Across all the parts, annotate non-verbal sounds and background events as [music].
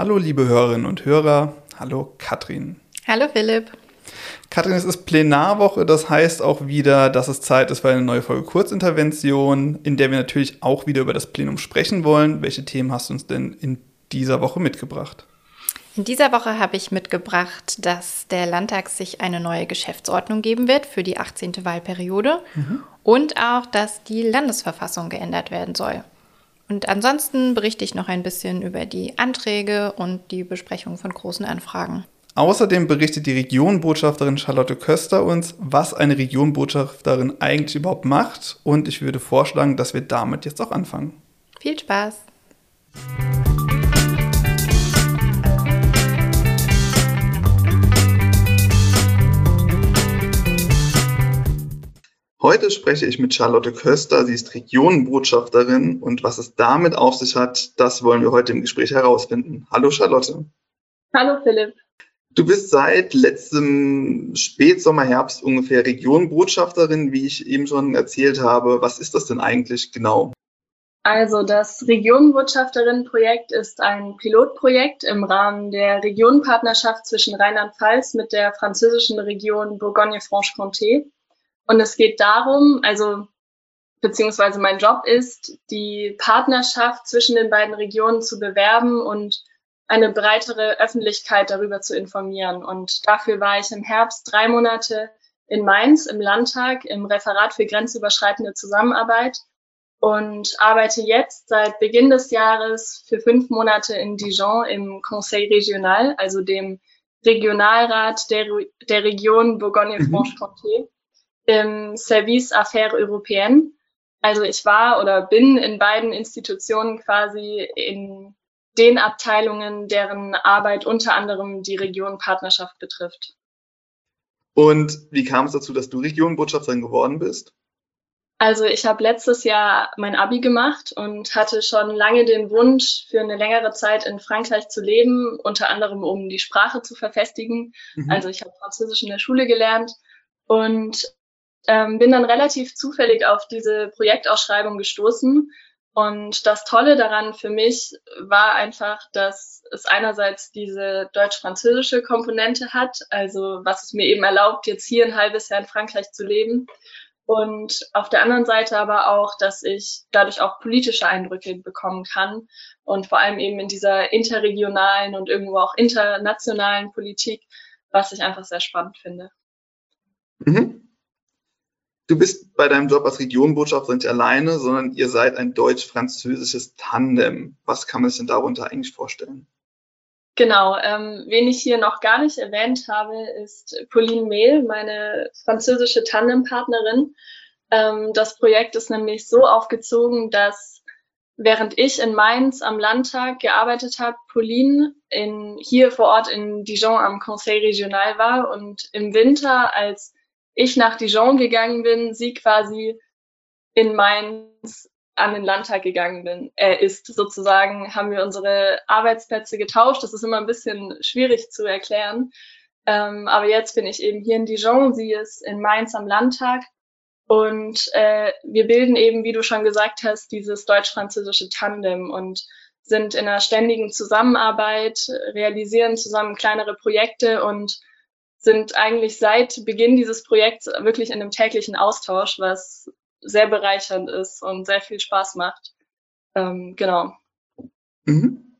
Hallo liebe Hörerinnen und Hörer, hallo Katrin. Hallo Philipp. Katrin, es ist Plenarwoche, das heißt auch wieder, dass es Zeit ist für eine neue Folge Kurzintervention, in der wir natürlich auch wieder über das Plenum sprechen wollen. Welche Themen hast du uns denn in dieser Woche mitgebracht? In dieser Woche habe ich mitgebracht, dass der Landtag sich eine neue Geschäftsordnung geben wird für die 18. Wahlperiode mhm. und auch, dass die Landesverfassung geändert werden soll. Und ansonsten berichte ich noch ein bisschen über die Anträge und die Besprechung von großen Anfragen. Außerdem berichtet die Regionbotschafterin Charlotte Köster uns, was eine Regionbotschafterin eigentlich überhaupt macht. Und ich würde vorschlagen, dass wir damit jetzt auch anfangen. Viel Spaß! Heute spreche ich mit Charlotte Köster. Sie ist Regionenbotschafterin und was es damit auf sich hat, das wollen wir heute im Gespräch herausfinden. Hallo Charlotte. Hallo Philipp. Du bist seit letztem Spätsommer, Herbst ungefähr Regionenbotschafterin, wie ich eben schon erzählt habe. Was ist das denn eigentlich genau? Also das Regionenbotschafterinnenprojekt ist ein Pilotprojekt im Rahmen der Regionenpartnerschaft zwischen Rheinland-Pfalz mit der französischen Region Bourgogne-Franche-Comté. Und es geht darum, also beziehungsweise mein Job ist, die Partnerschaft zwischen den beiden Regionen zu bewerben und eine breitere Öffentlichkeit darüber zu informieren. Und dafür war ich im Herbst drei Monate in Mainz im Landtag im Referat für grenzüberschreitende Zusammenarbeit und arbeite jetzt seit Beginn des Jahres für fünf Monate in Dijon im Conseil Regional, also dem Regionalrat der, der Region Bourgogne-Franche-Comté, mhm. Im Service Affaires Européennes. Also ich war oder bin in beiden Institutionen quasi in den Abteilungen, deren Arbeit unter anderem die Region-Partnerschaft betrifft. Und wie kam es dazu, dass du Regionbotschafterin geworden bist? Also ich habe letztes Jahr mein Abi gemacht und hatte schon lange den Wunsch, für eine längere Zeit in Frankreich zu leben, unter anderem um die Sprache zu verfestigen. Mhm. Also ich habe Französisch in der Schule gelernt und ähm, bin dann relativ zufällig auf diese Projektausschreibung gestoßen und das Tolle daran für mich war einfach, dass es einerseits diese deutsch-französische Komponente hat, also was es mir eben erlaubt, jetzt hier ein halbes Jahr in Frankreich zu leben. Und auf der anderen Seite aber auch, dass ich dadurch auch politische Eindrücke bekommen kann und vor allem eben in dieser interregionalen und irgendwo auch internationalen Politik, was ich einfach sehr spannend finde. Mhm. Du bist bei deinem Job als Regionbotschafter nicht alleine, sondern ihr seid ein deutsch-französisches Tandem. Was kann man sich denn darunter eigentlich vorstellen? Genau, ähm, wen ich hier noch gar nicht erwähnt habe, ist Pauline Mehl, meine französische Tandempartnerin. Ähm, das Projekt ist nämlich so aufgezogen, dass während ich in Mainz am Landtag gearbeitet habe, Pauline in, hier vor Ort in Dijon am Conseil Regional war und im Winter als ich nach Dijon gegangen bin, sie quasi in Mainz an den Landtag gegangen bin, äh, ist sozusagen, haben wir unsere Arbeitsplätze getauscht. Das ist immer ein bisschen schwierig zu erklären. Ähm, aber jetzt bin ich eben hier in Dijon, sie ist in Mainz am Landtag. Und äh, wir bilden eben, wie du schon gesagt hast, dieses deutsch-französische Tandem und sind in einer ständigen Zusammenarbeit, realisieren zusammen kleinere Projekte und sind eigentlich seit Beginn dieses Projekts wirklich in einem täglichen Austausch, was sehr bereichernd ist und sehr viel Spaß macht. Ähm, genau. Mhm.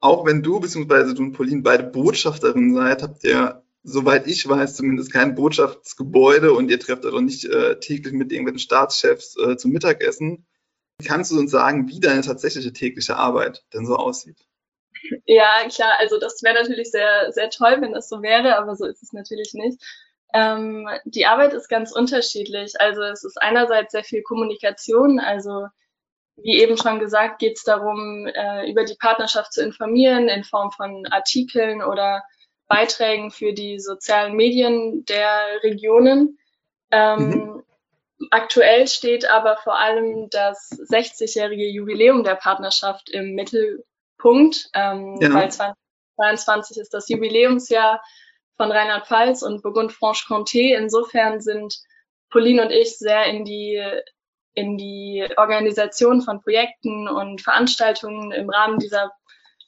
Auch wenn du bzw. du und Pauline beide Botschafterinnen seid, habt ihr, soweit ich weiß, zumindest kein Botschaftsgebäude und ihr trefft also nicht äh, täglich mit irgendwelchen Staatschefs äh, zum Mittagessen. Kannst du uns sagen, wie deine tatsächliche tägliche Arbeit denn so aussieht? Ja, klar, also das wäre natürlich sehr, sehr toll, wenn das so wäre, aber so ist es natürlich nicht. Ähm, die Arbeit ist ganz unterschiedlich. Also es ist einerseits sehr viel Kommunikation, also wie eben schon gesagt, geht es darum, äh, über die Partnerschaft zu informieren in Form von Artikeln oder Beiträgen für die sozialen Medien der Regionen. Ähm, mhm. Aktuell steht aber vor allem das 60-jährige Jubiläum der Partnerschaft im Mittel, Punkt, ähm, ja. weil 2022 ist das Jubiläumsjahr von Rheinland-Pfalz und Burgund-Franche-Comté. Insofern sind Pauline und ich sehr in die in die Organisation von Projekten und Veranstaltungen im Rahmen dieser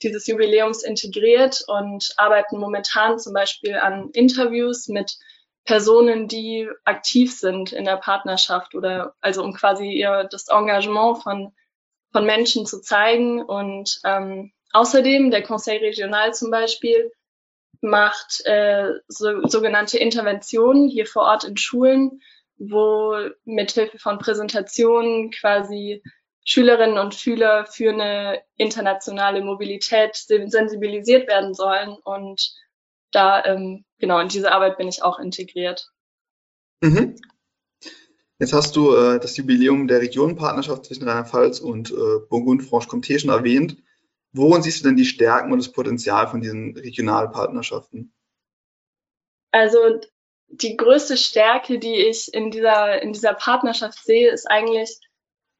dieses Jubiläums integriert und arbeiten momentan zum Beispiel an Interviews mit Personen, die aktiv sind in der Partnerschaft oder also um quasi ihr das Engagement von, von Menschen zu zeigen. Und ähm, außerdem der Conseil Regional zum Beispiel macht äh, so, sogenannte Interventionen hier vor Ort in Schulen, wo mithilfe von Präsentationen quasi Schülerinnen und Schüler für eine internationale Mobilität sensibilisiert werden sollen. Und da, ähm, genau, in diese Arbeit bin ich auch integriert. Mhm. Jetzt hast du äh, das Jubiläum der Regionenpartnerschaft zwischen Rheinland-Pfalz und äh, Burgund-Franche-Comté schon erwähnt. Worin siehst du denn die Stärken und das Potenzial von diesen Regionalpartnerschaften? Also die größte Stärke, die ich in dieser, in dieser Partnerschaft sehe, ist eigentlich,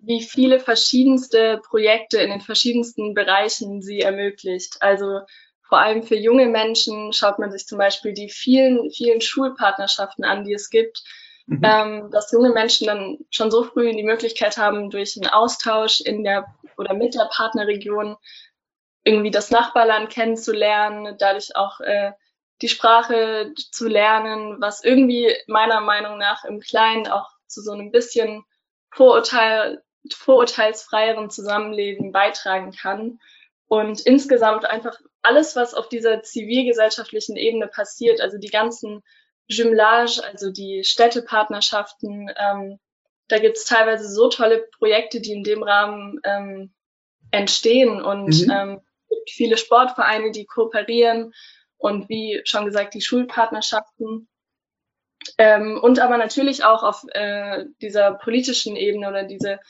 wie viele verschiedenste Projekte in den verschiedensten Bereichen sie ermöglicht. Also vor allem für junge Menschen schaut man sich zum Beispiel die vielen, vielen Schulpartnerschaften an, die es gibt, mhm. ähm, dass junge Menschen dann schon so früh die Möglichkeit haben, durch einen Austausch in der oder mit der Partnerregion irgendwie das Nachbarland kennenzulernen, dadurch auch äh, die Sprache zu lernen, was irgendwie meiner Meinung nach im Kleinen auch zu so einem bisschen Vorurteil, vorurteilsfreieren Zusammenleben beitragen kann. Und insgesamt einfach alles, was auf dieser zivilgesellschaftlichen Ebene passiert, also die ganzen Jumelage, also die Städtepartnerschaften, ähm, da gibt es teilweise so tolle Projekte, die in dem Rahmen ähm, entstehen und mhm. ähm, gibt viele Sportvereine, die kooperieren und wie schon gesagt die Schulpartnerschaften. Ähm, und aber natürlich auch auf äh, dieser politischen Ebene oder diese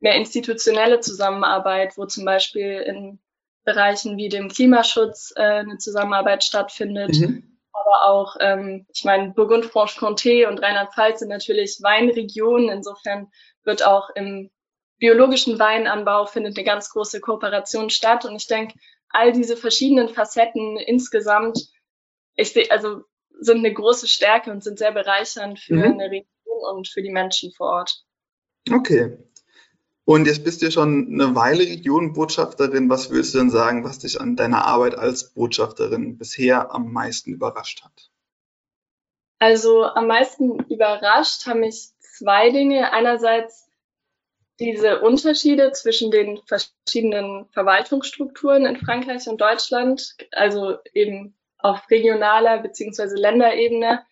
mehr institutionelle Zusammenarbeit, wo zum Beispiel in Bereichen wie dem Klimaschutz äh, eine Zusammenarbeit stattfindet. Mhm. Aber auch, ähm, ich meine, Burgund-Franche-Comté und Rheinland-Pfalz sind natürlich Weinregionen. Insofern wird auch im biologischen Weinanbau findet eine ganz große Kooperation statt. Und ich denke, all diese verschiedenen Facetten insgesamt, ich sehe, also sind eine große Stärke und sind sehr bereichernd für mhm. eine Region und für die Menschen vor Ort. Okay. Und jetzt bist du schon eine Weile Regionbotschafterin. Was würdest du denn sagen, was dich an deiner Arbeit als Botschafterin bisher am meisten überrascht hat? Also am meisten überrascht haben mich zwei Dinge. Einerseits diese Unterschiede zwischen den verschiedenen Verwaltungsstrukturen in Frankreich und Deutschland, also eben auf regionaler beziehungsweise Länderebene.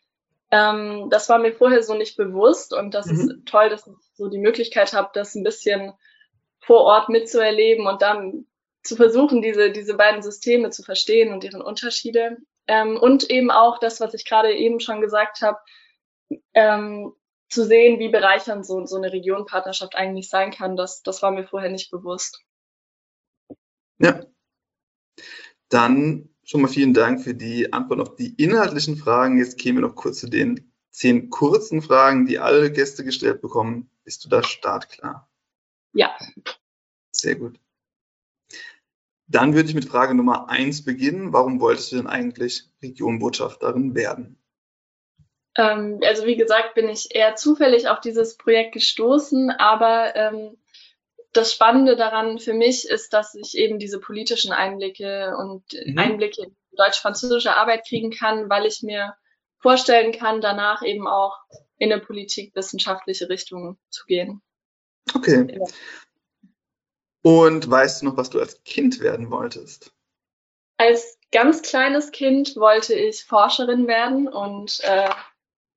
Ähm, das war mir vorher so nicht bewusst und das mhm. ist toll, dass ich so die Möglichkeit habe, das ein bisschen vor Ort mitzuerleben und dann zu versuchen, diese, diese beiden Systeme zu verstehen und deren Unterschiede. Ähm, und eben auch das, was ich gerade eben schon gesagt habe, ähm, zu sehen, wie bereichernd so, so eine Regionpartnerschaft eigentlich sein kann, das, das war mir vorher nicht bewusst. Ja. Dann schon mal vielen Dank für die Antwort auf die inhaltlichen Fragen. Jetzt kämen wir noch kurz zu den zehn kurzen Fragen, die alle Gäste gestellt bekommen. Bist du da startklar? Ja. Sehr gut. Dann würde ich mit Frage Nummer eins beginnen. Warum wolltest du denn eigentlich Regionbotschafterin werden? Ähm, also wie gesagt, bin ich eher zufällig auf dieses Projekt gestoßen, aber ähm, das Spannende daran für mich ist, dass ich eben diese politischen Einblicke und mhm. Einblicke in deutsch-französische Arbeit kriegen kann, weil ich mir vorstellen kann, danach eben auch in eine politikwissenschaftliche Richtung zu gehen. Okay. Und weißt du noch, was du als Kind werden wolltest? Als ganz kleines Kind wollte ich Forscherin werden und äh,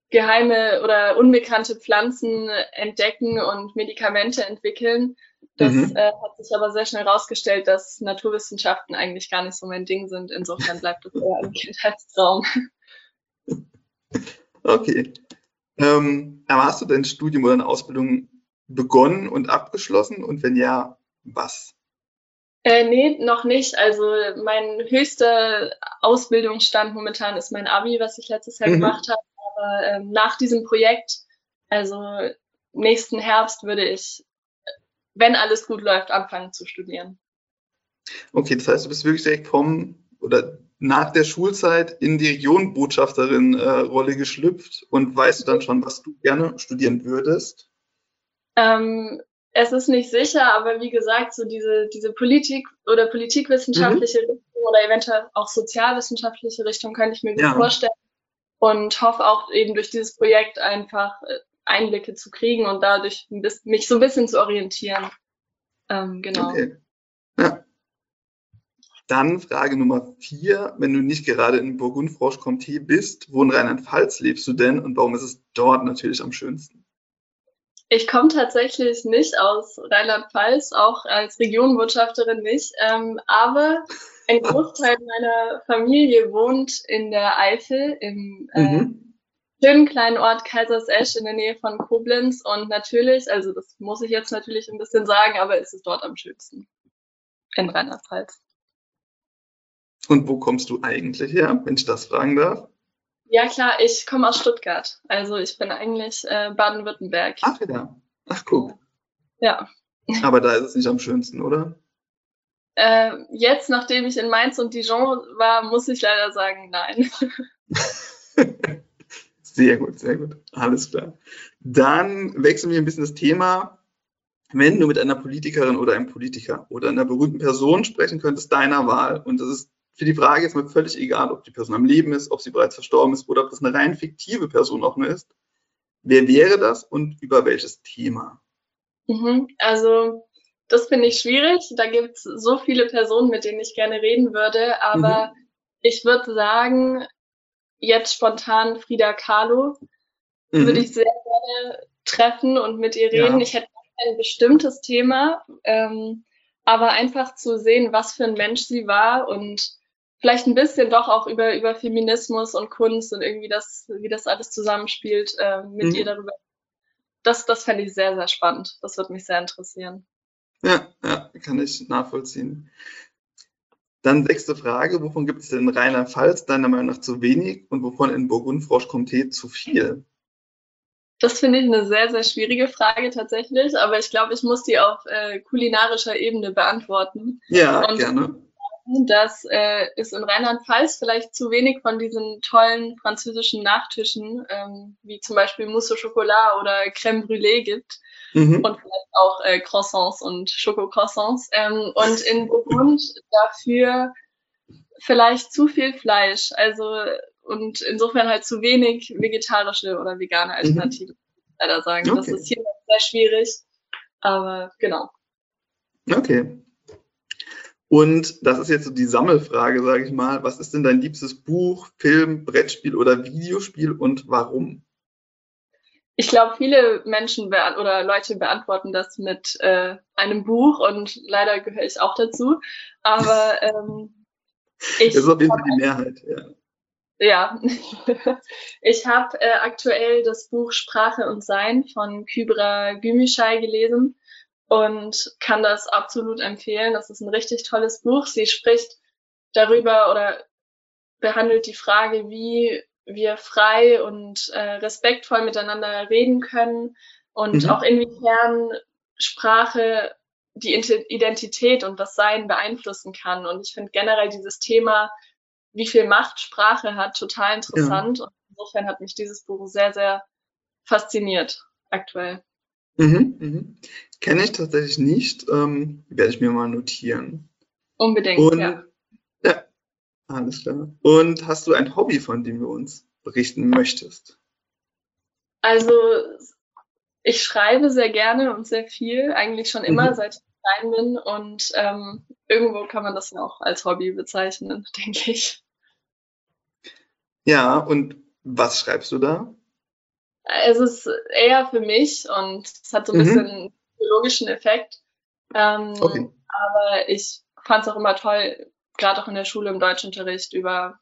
geheime oder unbekannte Pflanzen entdecken und Medikamente entwickeln. Das mhm. äh, hat sich aber sehr schnell herausgestellt, dass Naturwissenschaften eigentlich gar nicht so mein Ding sind. Insofern [laughs] bleibt es eher ein Kindheitstraum. Okay. Ähm, hast du dein Studium oder eine Ausbildung begonnen und abgeschlossen? Und wenn ja, was? Äh, nee, noch nicht. Also mein höchster Ausbildungsstand momentan ist mein Abi, was ich letztes Jahr mhm. gemacht habe. Aber ähm, nach diesem Projekt, also nächsten Herbst, würde ich wenn alles gut läuft, anfangen zu studieren. Okay, das heißt, du bist wirklich direkt vom oder nach der Schulzeit in die Regionbotschafterin-Rolle äh, geschlüpft und weißt du dann schon, was du gerne studieren würdest? Ähm, es ist nicht sicher, aber wie gesagt, so diese, diese Politik oder politikwissenschaftliche mhm. Richtung oder eventuell auch sozialwissenschaftliche Richtung könnte ich mir gut ja. vorstellen und hoffe auch eben durch dieses Projekt einfach äh, Einblicke zu kriegen und dadurch mich so ein bisschen zu orientieren. Ähm, genau. Okay. Ja. Dann Frage Nummer vier. Wenn du nicht gerade in Burgund-Franche-Comté bist, wo in Rheinland-Pfalz lebst du denn und warum ist es dort natürlich am schönsten? Ich komme tatsächlich nicht aus Rheinland-Pfalz, auch als Regionenbotschafterin nicht. Ähm, aber ein [laughs] Großteil meiner Familie wohnt in der Eifel, im äh, mhm. Schönen kleinen Ort Kaisersesch in der Nähe von Koblenz. Und natürlich, also das muss ich jetzt natürlich ein bisschen sagen, aber es ist dort am schönsten. In Rheinland-Pfalz. Und wo kommst du eigentlich her, wenn ich das fragen darf? Ja, klar, ich komme aus Stuttgart. Also ich bin eigentlich äh, Baden-Württemberg. Ach ja. Ach, guck. Ja. Aber da ist es nicht am schönsten, oder? Äh, jetzt, nachdem ich in Mainz und Dijon war, muss ich leider sagen, nein. [laughs] sehr gut, sehr gut. Alles klar. Dann wechseln wir ein bisschen das Thema. Wenn du mit einer Politikerin oder einem Politiker oder einer berühmten Person sprechen könntest, deiner Wahl, und das ist für die Frage ist mir völlig egal, ob die Person am Leben ist, ob sie bereits verstorben ist oder ob das eine rein fiktive Person auch nur ist. Wer wäre das und über welches Thema? Mhm, also das finde ich schwierig. Da gibt es so viele Personen, mit denen ich gerne reden würde. Aber mhm. ich würde sagen, jetzt spontan Frida Kahlo mhm. würde ich sehr gerne treffen und mit ihr reden. Ja. Ich hätte ein bestimmtes Thema, ähm, aber einfach zu sehen, was für ein Mensch sie war und vielleicht ein bisschen doch auch über, über Feminismus und Kunst und irgendwie das, wie das alles zusammenspielt, äh, mit mhm. ihr darüber. Das, das fände ich sehr, sehr spannend. Das würde mich sehr interessieren. Ja, ja, kann ich nachvollziehen. Dann sechste Frage, wovon gibt es denn in Rheinland-Pfalz deiner Meinung nach zu wenig und wovon in Burgund-Franche-Comté zu viel? Das finde ich eine sehr, sehr schwierige Frage tatsächlich, aber ich glaube, ich muss die auf äh, kulinarischer Ebene beantworten. Ja, und gerne dass äh, es in Rheinland-Pfalz vielleicht zu wenig von diesen tollen französischen Nachtischen, ähm, wie zum Beispiel Mousse au Chocolat oder Crème Brûlée gibt. Mhm. Und vielleicht auch äh, Croissants und Schokocroissants. Ähm, und in Burgund [laughs] dafür vielleicht zu viel Fleisch. Also und insofern halt zu wenig vegetarische oder vegane mhm. Alternativen, mhm. leider sagen. Okay. Das ist hier sehr schwierig. Aber genau. Okay. Und das ist jetzt so die Sammelfrage, sage ich mal. Was ist denn dein liebstes Buch, Film, Brettspiel oder Videospiel und warum? Ich glaube, viele Menschen oder Leute beantworten das mit äh, einem Buch und leider gehöre ich auch dazu. Aber [laughs] ähm, ich. Das ist auf jeden Fall die Mehrheit, ja. Ja, [laughs] ich habe äh, aktuell das Buch Sprache und Sein von Kybra Gümüşay gelesen und kann das absolut empfehlen. Das ist ein richtig tolles Buch. Sie spricht darüber oder behandelt die Frage, wie wir frei und äh, respektvoll miteinander reden können und mhm. auch inwiefern Sprache die Identität und das Sein beeinflussen kann. Und ich finde generell dieses Thema, wie viel Macht Sprache hat, total interessant. Ja. Und insofern hat mich dieses Buch sehr, sehr fasziniert aktuell. Mhm, mhm. Kenne ich tatsächlich nicht, ähm, werde ich mir mal notieren. Unbedingt, Und, ja. Ja, alles klar. Und hast du ein Hobby, von dem du uns berichten möchtest? Also, ich schreibe sehr gerne und sehr viel, eigentlich schon immer, mhm. seit ich klein bin. Und ähm, irgendwo kann man das auch als Hobby bezeichnen, [laughs] denke ich. Ja, und was schreibst du da? es ist eher für mich und es hat so ein mhm. bisschen einen biologischen Effekt. Ähm, okay. Aber ich fand es auch immer toll, gerade auch in der Schule im Deutschunterricht über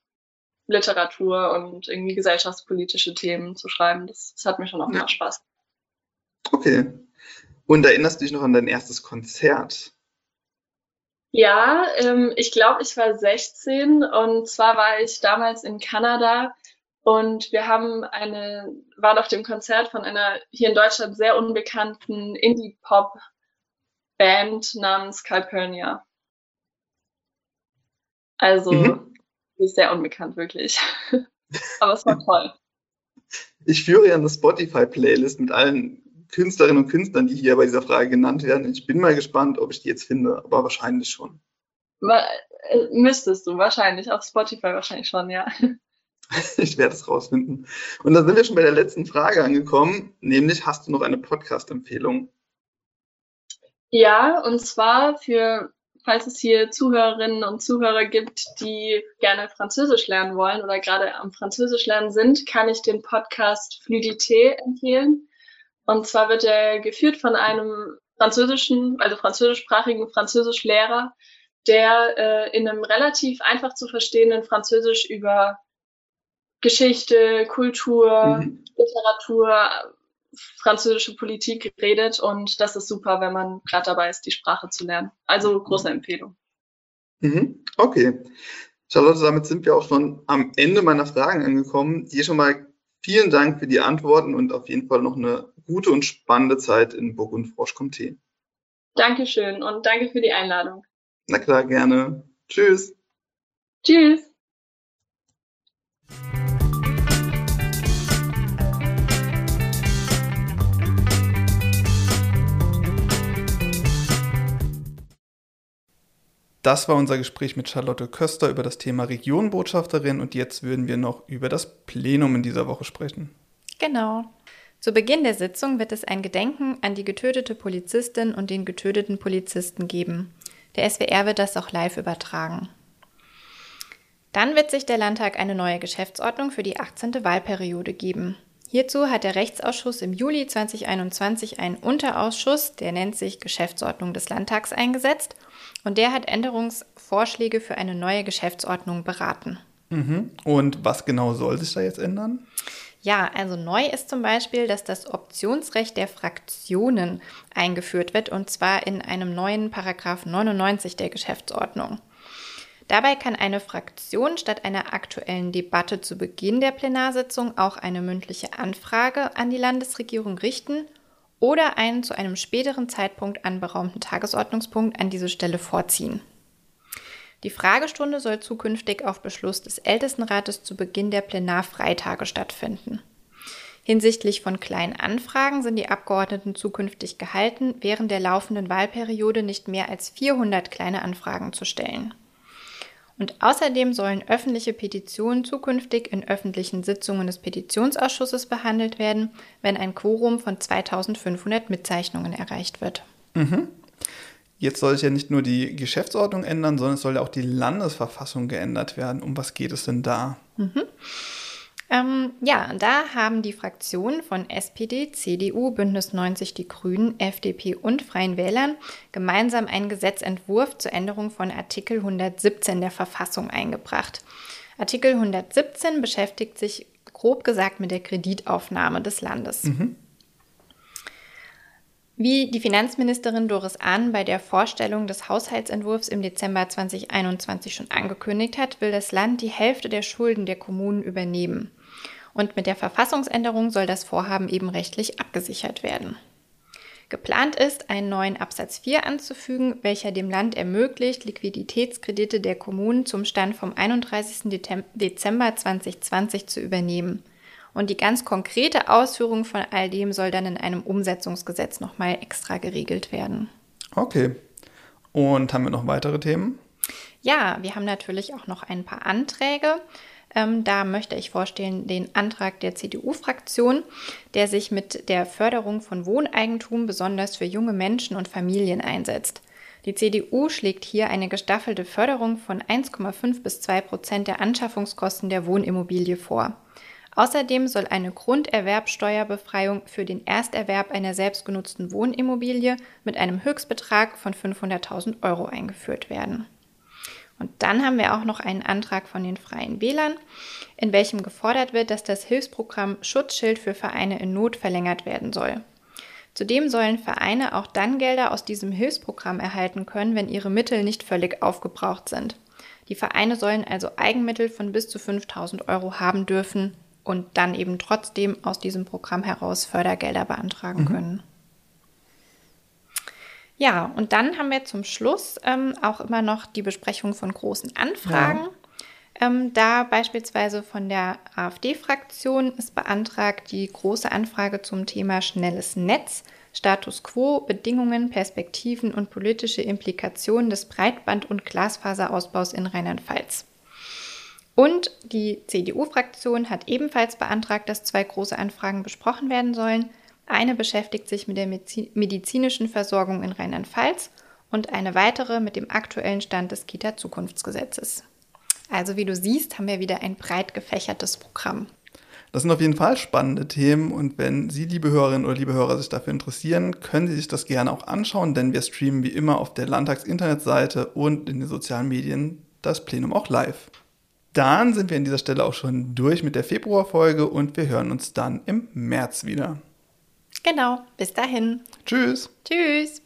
Literatur und irgendwie gesellschaftspolitische Themen zu schreiben. Das, das hat mir schon auch ja. Spaß. Okay. Und erinnerst du dich noch an dein erstes Konzert? Ja, ähm, ich glaube, ich war 16 und zwar war ich damals in Kanada und wir haben eine, waren auf dem Konzert von einer hier in Deutschland sehr unbekannten Indie-Pop-Band namens Calpurnia. Also, mhm. ist sehr unbekannt, wirklich. [laughs] Aber es war toll. Ich führe ja eine Spotify-Playlist mit allen Künstlerinnen und Künstlern, die hier bei dieser Frage genannt werden. Ich bin mal gespannt, ob ich die jetzt finde, aber wahrscheinlich schon. Äh, müsstest du wahrscheinlich, auf Spotify wahrscheinlich schon, ja. [laughs] Ich werde es rausfinden. Und dann sind wir schon bei der letzten Frage angekommen, nämlich hast du noch eine Podcast-Empfehlung? Ja, und zwar für, falls es hier Zuhörerinnen und Zuhörer gibt, die gerne Französisch lernen wollen oder gerade am Französisch lernen sind, kann ich den Podcast Fluidité empfehlen. Und zwar wird er geführt von einem französischen, also französischsprachigen Französischlehrer, der äh, in einem relativ einfach zu verstehenden Französisch über Geschichte, Kultur, mhm. Literatur, französische Politik redet und das ist super, wenn man gerade dabei ist, die Sprache zu lernen. Also große Empfehlung. Mhm. Okay. Charlotte, damit sind wir auch schon am Ende meiner Fragen angekommen. Dir schon mal vielen Dank für die Antworten und auf jeden Fall noch eine gute und spannende Zeit in Burgund Frosch-Comté. Dankeschön und danke für die Einladung. Na klar, gerne. Tschüss. Tschüss. Das war unser Gespräch mit Charlotte Köster über das Thema Regionbotschafterin und jetzt würden wir noch über das Plenum in dieser Woche sprechen. Genau. Zu Beginn der Sitzung wird es ein Gedenken an die getötete Polizistin und den getöteten Polizisten geben. Der SWR wird das auch live übertragen. Dann wird sich der Landtag eine neue Geschäftsordnung für die 18. Wahlperiode geben. Hierzu hat der Rechtsausschuss im Juli 2021 einen Unterausschuss, der nennt sich Geschäftsordnung des Landtags, eingesetzt und der hat Änderungsvorschläge für eine neue Geschäftsordnung beraten. Mhm. Und was genau soll sich da jetzt ändern? Ja, also neu ist zum Beispiel, dass das Optionsrecht der Fraktionen eingeführt wird und zwar in einem neuen Paragraph 99 der Geschäftsordnung. Dabei kann eine Fraktion statt einer aktuellen Debatte zu Beginn der Plenarsitzung auch eine mündliche Anfrage an die Landesregierung richten oder einen zu einem späteren Zeitpunkt anberaumten Tagesordnungspunkt an diese Stelle vorziehen. Die Fragestunde soll zukünftig auf Beschluss des Ältestenrates zu Beginn der Plenarfreitage stattfinden. Hinsichtlich von kleinen Anfragen sind die Abgeordneten zukünftig gehalten, während der laufenden Wahlperiode nicht mehr als 400 kleine Anfragen zu stellen. Und außerdem sollen öffentliche Petitionen zukünftig in öffentlichen Sitzungen des Petitionsausschusses behandelt werden, wenn ein Quorum von 2500 Mitzeichnungen erreicht wird. Mhm. Jetzt soll sich ja nicht nur die Geschäftsordnung ändern, sondern es soll ja auch die Landesverfassung geändert werden. Um was geht es denn da? Mhm. Ähm, ja, da haben die Fraktionen von SPD, CDU, Bündnis 90 Die Grünen, FDP und Freien Wählern gemeinsam einen Gesetzentwurf zur Änderung von Artikel 117 der Verfassung eingebracht. Artikel 117 beschäftigt sich grob gesagt mit der Kreditaufnahme des Landes. Mhm. Wie die Finanzministerin Doris Ahn bei der Vorstellung des Haushaltsentwurfs im Dezember 2021 schon angekündigt hat, will das Land die Hälfte der Schulden der Kommunen übernehmen. Und mit der Verfassungsänderung soll das Vorhaben eben rechtlich abgesichert werden. Geplant ist, einen neuen Absatz 4 anzufügen, welcher dem Land ermöglicht, Liquiditätskredite der Kommunen zum Stand vom 31. Dezember 2020 zu übernehmen. Und die ganz konkrete Ausführung von all dem soll dann in einem Umsetzungsgesetz nochmal extra geregelt werden. Okay. Und haben wir noch weitere Themen? Ja, wir haben natürlich auch noch ein paar Anträge. Ähm, da möchte ich vorstellen den Antrag der CDU-Fraktion, der sich mit der Förderung von Wohneigentum besonders für junge Menschen und Familien einsetzt. Die CDU schlägt hier eine gestaffelte Förderung von 1,5 bis 2 Prozent der Anschaffungskosten der Wohnimmobilie vor. Außerdem soll eine Grunderwerbsteuerbefreiung für den Ersterwerb einer selbstgenutzten Wohnimmobilie mit einem Höchstbetrag von 500.000 Euro eingeführt werden. Und dann haben wir auch noch einen Antrag von den Freien Wählern, in welchem gefordert wird, dass das Hilfsprogramm Schutzschild für Vereine in Not verlängert werden soll. Zudem sollen Vereine auch dann Gelder aus diesem Hilfsprogramm erhalten können, wenn ihre Mittel nicht völlig aufgebraucht sind. Die Vereine sollen also Eigenmittel von bis zu 5000 Euro haben dürfen und dann eben trotzdem aus diesem Programm heraus Fördergelder beantragen mhm. können. Ja, und dann haben wir zum Schluss ähm, auch immer noch die Besprechung von großen Anfragen. Ja. Ähm, da beispielsweise von der AfD-Fraktion ist beantragt die große Anfrage zum Thema schnelles Netz, Status quo, Bedingungen, Perspektiven und politische Implikationen des Breitband- und Glasfaserausbaus in Rheinland-Pfalz. Und die CDU-Fraktion hat ebenfalls beantragt, dass zwei große Anfragen besprochen werden sollen. Eine beschäftigt sich mit der medizinischen Versorgung in Rheinland-Pfalz und eine weitere mit dem aktuellen Stand des Kita-Zukunftsgesetzes. Also wie du siehst, haben wir wieder ein breit gefächertes Programm. Das sind auf jeden Fall spannende Themen und wenn Sie, liebe Hörerinnen oder liebe Hörer, sich dafür interessieren, können Sie sich das gerne auch anschauen, denn wir streamen wie immer auf der Landtags-Internetseite und in den sozialen Medien das Plenum auch live. Dann sind wir an dieser Stelle auch schon durch mit der Februarfolge und wir hören uns dann im März wieder. Genau, bis dahin. Tschüss. Tschüss.